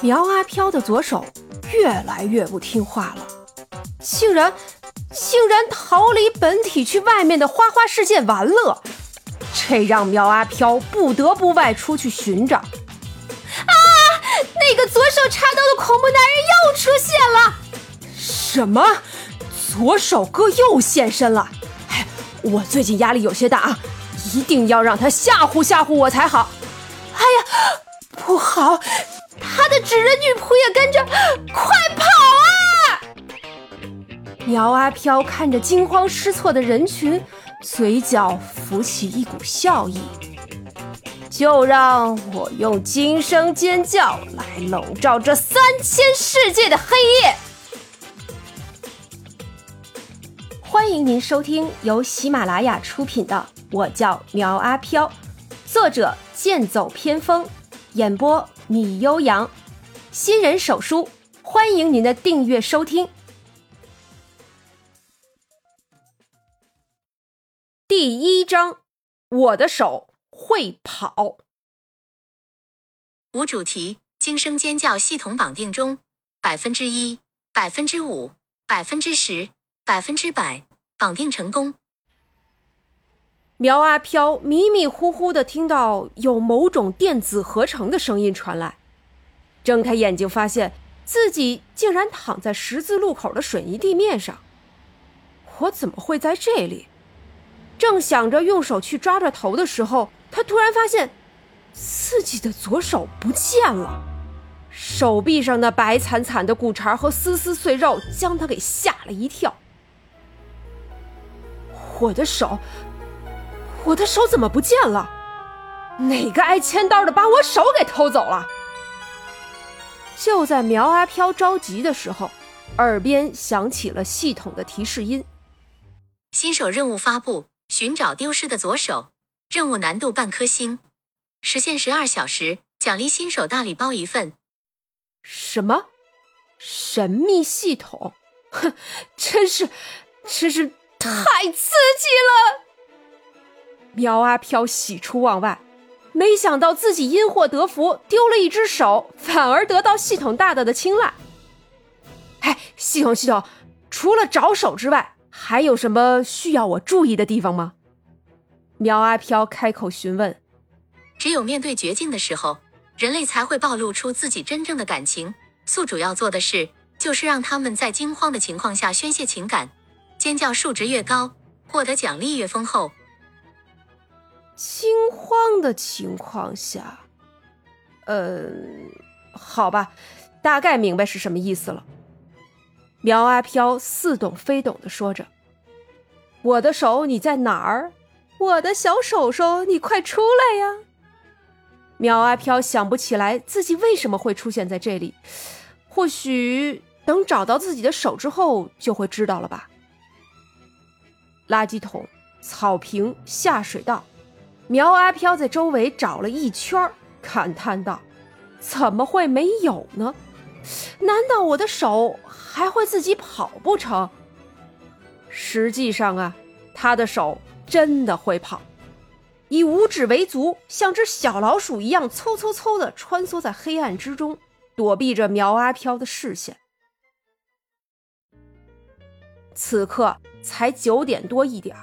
苗阿飘的左手越来越不听话了，竟然竟然逃离本体去外面的花花世界玩乐，这让苗阿飘不得不外出去寻找。啊！那个左手插刀的恐怖男人又出现了！什么？左手哥又现身了？哎，我最近压力有些大啊，一定要让他吓唬吓唬我才好。哎呀，不好！他的纸人女仆也跟着，快跑啊！苗阿飘看着惊慌失措的人群，嘴角浮起一股笑意。就让我用惊声尖叫来笼罩这三千世界的黑夜。欢迎您收听由喜马拉雅出品的《我叫苗阿飘》，作者剑走偏锋，演播米悠扬，新人手书，欢迎您的订阅收听。第一章，我的手。会跑。无主题，惊声尖叫系统绑定中，百分之一，百分之五，百分之十，百分之百，绑定成功。苗阿飘迷迷糊糊的听到有某种电子合成的声音传来，睁开眼睛，发现自己竟然躺在十字路口的水泥地面上。我怎么会在这里？正想着用手去抓抓头的时候。他突然发现自己的左手不见了，手臂上那白惨惨的骨茬和丝丝碎肉将他给吓了一跳。我的手，我的手怎么不见了？哪个挨千刀的把我手给偷走了？就在苗阿飘着急的时候，耳边响起了系统的提示音：新手任务发布，寻找丢失的左手。任务难度半颗星，时限十二小时，奖励新手大礼包一份。什么？神秘系统？哼，真是，真是太刺激了！苗阿飘喜出望外，没想到自己因祸得福，丢了一只手，反而得到系统大大的青睐。哎，系统系统，除了找手之外，还有什么需要我注意的地方吗？苗阿飘开口询问：“只有面对绝境的时候，人类才会暴露出自己真正的感情。宿主要做的事，就是让他们在惊慌的情况下宣泄情感，尖叫数值越高，获得奖励越丰厚。惊慌的情况下，呃，好吧，大概明白是什么意思了。”苗阿飘似懂非懂的说着：“我的手，你在哪儿？”我的小手手，你快出来呀！苗阿飘想不起来自己为什么会出现在这里，或许等找到自己的手之后就会知道了吧。垃圾桶、草坪、下水道，苗阿飘在周围找了一圈，感叹道：“怎么会没有呢？难道我的手还会自己跑不成？”实际上啊，他的手。真的会跑，以五指为足，像只小老鼠一样，嗖嗖嗖的穿梭在黑暗之中，躲避着苗阿飘的视线。此刻才九点多一点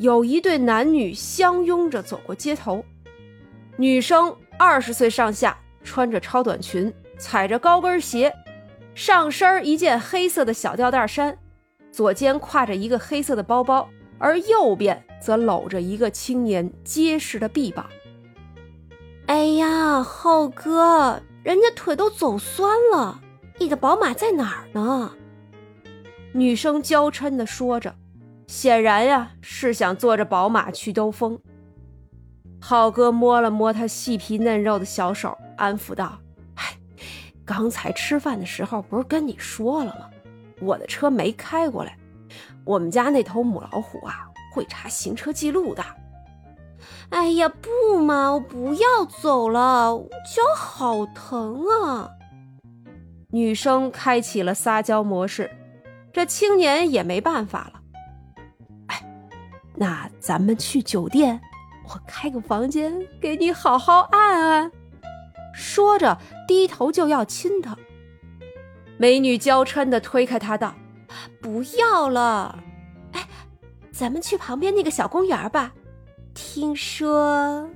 有一对男女相拥着走过街头，女生二十岁上下，穿着超短裙，踩着高跟鞋，上身一件黑色的小吊带衫，左肩挎着一个黑色的包包。而右边则搂着一个青年结实的臂膀。哎呀，浩哥，人家腿都走酸了，你的宝马在哪儿呢？女生娇嗔的说着，显然呀是想坐着宝马去兜风。浩哥摸了摸他细皮嫩肉的小手，安抚道：“哎，刚才吃饭的时候不是跟你说了吗？我的车没开过来。”我们家那头母老虎啊，会查行车记录的。哎呀，不嘛，我不要走了，脚好疼啊！女生开启了撒娇模式，这青年也没办法了。那咱们去酒店，我开个房间给你好好按按。说着低头就要亲她。美女娇嗔的推开他道：“不要了，哎，咱们去旁边那个小公园吧，听说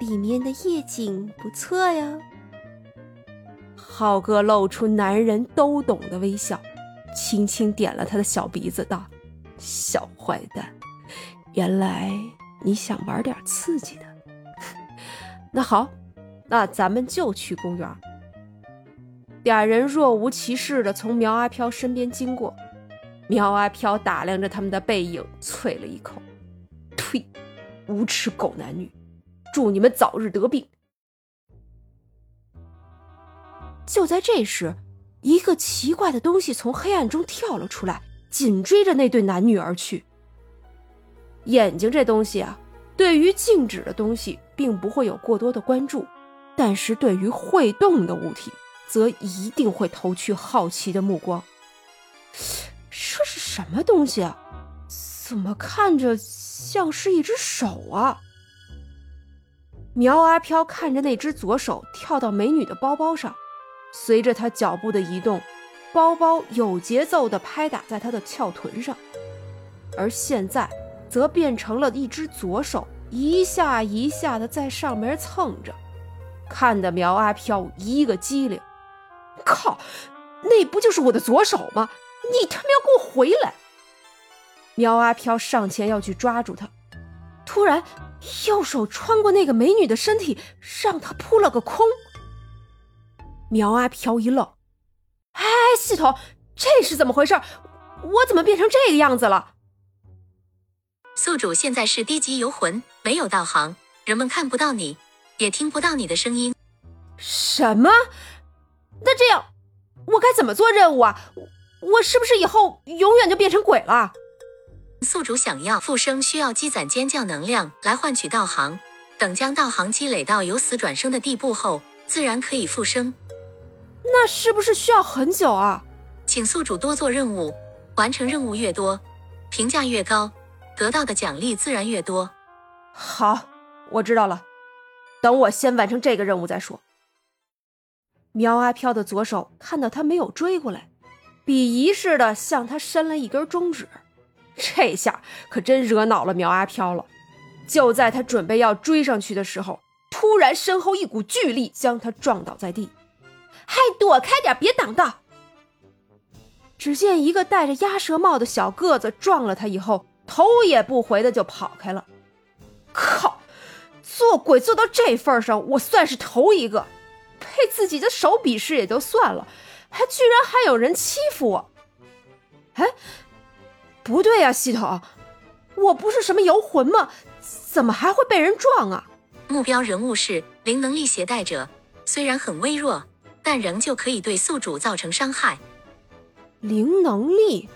里面的夜景不错呀。”浩哥露出男人都懂的微笑，轻轻点了他的小鼻子，道：“小坏蛋，原来你想玩点刺激的。那好，那咱们就去公园。”俩人若无其事的从苗阿飘身边经过，苗阿飘打量着他们的背影，啐了一口：“呸！无耻狗男女，祝你们早日得病。”就在这时，一个奇怪的东西从黑暗中跳了出来，紧追着那对男女而去。眼睛这东西啊，对于静止的东西并不会有过多的关注，但是对于会动的物体。则一定会投去好奇的目光。这是什么东西啊？怎么看着像是一只手啊？苗阿飘看着那只左手跳到美女的包包上，随着他脚步的移动，包包有节奏地拍打在他的翘臀上，而现在则变成了一只左手一下一下的在上面蹭着，看得苗阿飘一个机灵。靠！那不就是我的左手吗？你他妈要给我回来！苗阿飘上前要去抓住他，突然右手穿过那个美女的身体，让她扑了个空。苗阿飘一愣：“哎，系统，这是怎么回事？我怎么变成这个样子了？”宿主现在是低级游魂，没有道行，人们看不到你，也听不到你的声音。什么？那这样，我该怎么做任务啊？我是不是以后永远就变成鬼了？宿主想要复生，需要积攒尖叫能量来换取道行。等将道行积累到由死转生的地步后，自然可以复生。那是不是需要很久啊？请宿主多做任务，完成任务越多，评价越高，得到的奖励自然越多。好，我知道了。等我先完成这个任务再说。苗阿飘的左手看到他没有追过来，鄙夷似的向他伸了一根中指，这下可真惹恼了苗阿飘了。就在他准备要追上去的时候，突然身后一股巨力将他撞倒在地，还躲开点，别挡道！只见一个戴着鸭舌帽的小个子撞了他以后，头也不回的就跑开了。靠，做鬼做到这份上，我算是头一个。被自己的手鄙视也就算了，还居然还有人欺负我！哎，不对呀，系统，我不是什么游魂吗？怎么还会被人撞啊？目标人物是零能力携带者，虽然很微弱，但仍旧可以对宿主造成伤害。零能力？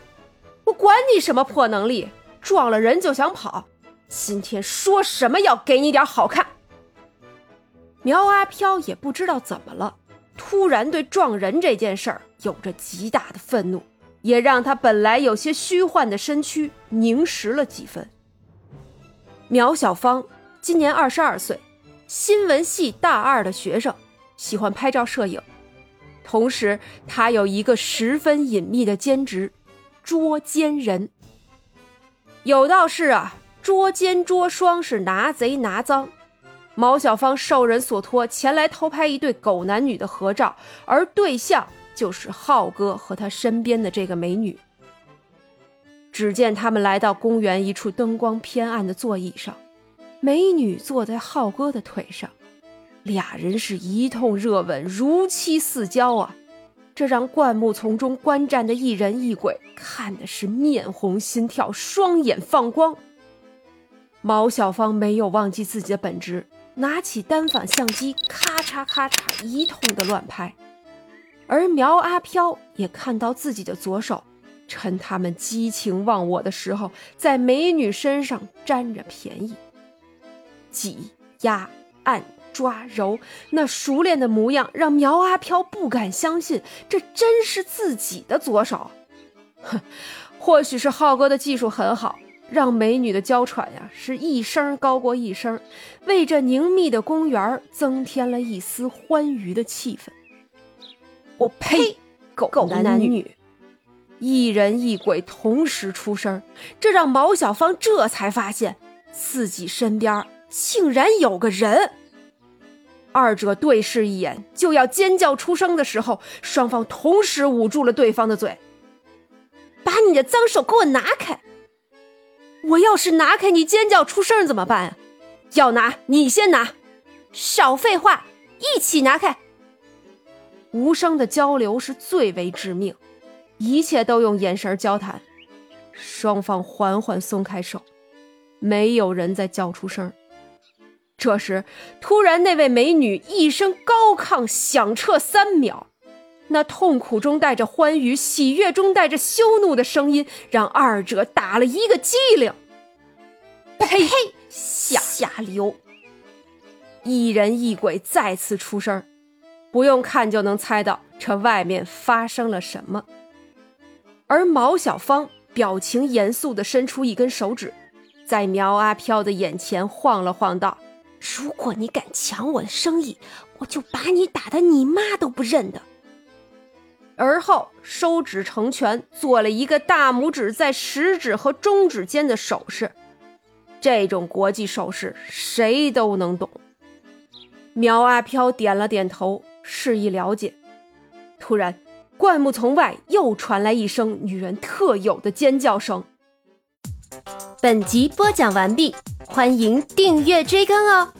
我管你什么破能力，撞了人就想跑！今天说什么要给你点好看！苗阿飘也不知道怎么了，突然对撞人这件事儿有着极大的愤怒，也让他本来有些虚幻的身躯凝实了几分。苗小芳今年二十二岁，新闻系大二的学生，喜欢拍照摄影，同时她有一个十分隐秘的兼职——捉奸人。有道是啊，捉奸捉双是拿贼拿赃。毛小芳受人所托前来偷拍一对狗男女的合照，而对象就是浩哥和他身边的这个美女。只见他们来到公园一处灯光偏暗的座椅上，美女坐在浩哥的腿上，俩人是一通热吻，如漆似胶啊！这让灌木丛中观战的一人一鬼看的是面红心跳，双眼放光。毛小芳没有忘记自己的本职。拿起单反相机，咔嚓咔嚓一通的乱拍，而苗阿飘也看到自己的左手，趁他们激情忘我的时候，在美女身上占着便宜，挤压按抓揉，那熟练的模样让苗阿飘不敢相信，这真是自己的左手。哼，或许是浩哥的技术很好，让美女的娇喘呀是一声高过一声，为这凝密的公园增添了一丝欢愉的气氛。我呸！狗男女，一人一鬼同时出声，这让毛小芳这才发现自己身边竟然有个人。二者对视一眼，就要尖叫出声的时候，双方同时捂住了对方的嘴。把你的脏手给我拿开！我要是拿开你尖叫出声怎么办啊？要拿你先拿，少废话，一起拿开！无声的交流是最为致命，一切都用眼神交谈。双方缓缓松开手，没有人再叫出声。这时，突然那位美女一声高亢响彻三秒，那痛苦中带着欢愉、喜悦中带着羞怒的声音，让二者打了一个激灵。呸！下下流！一人一鬼再次出声，不用看就能猜到这外面发生了什么。而毛小芳表情严肃地伸出一根手指，在苗阿飘的眼前晃了晃，道。如果你敢抢我的生意，我就把你打的你妈都不认得。而后收指成拳，做了一个大拇指在食指和中指间的手势。这种国际手势谁都能懂。苗阿飘点了点头，示意了解。突然，灌木丛外又传来一声女人特有的尖叫声。本集播讲完毕。欢迎订阅追更哦！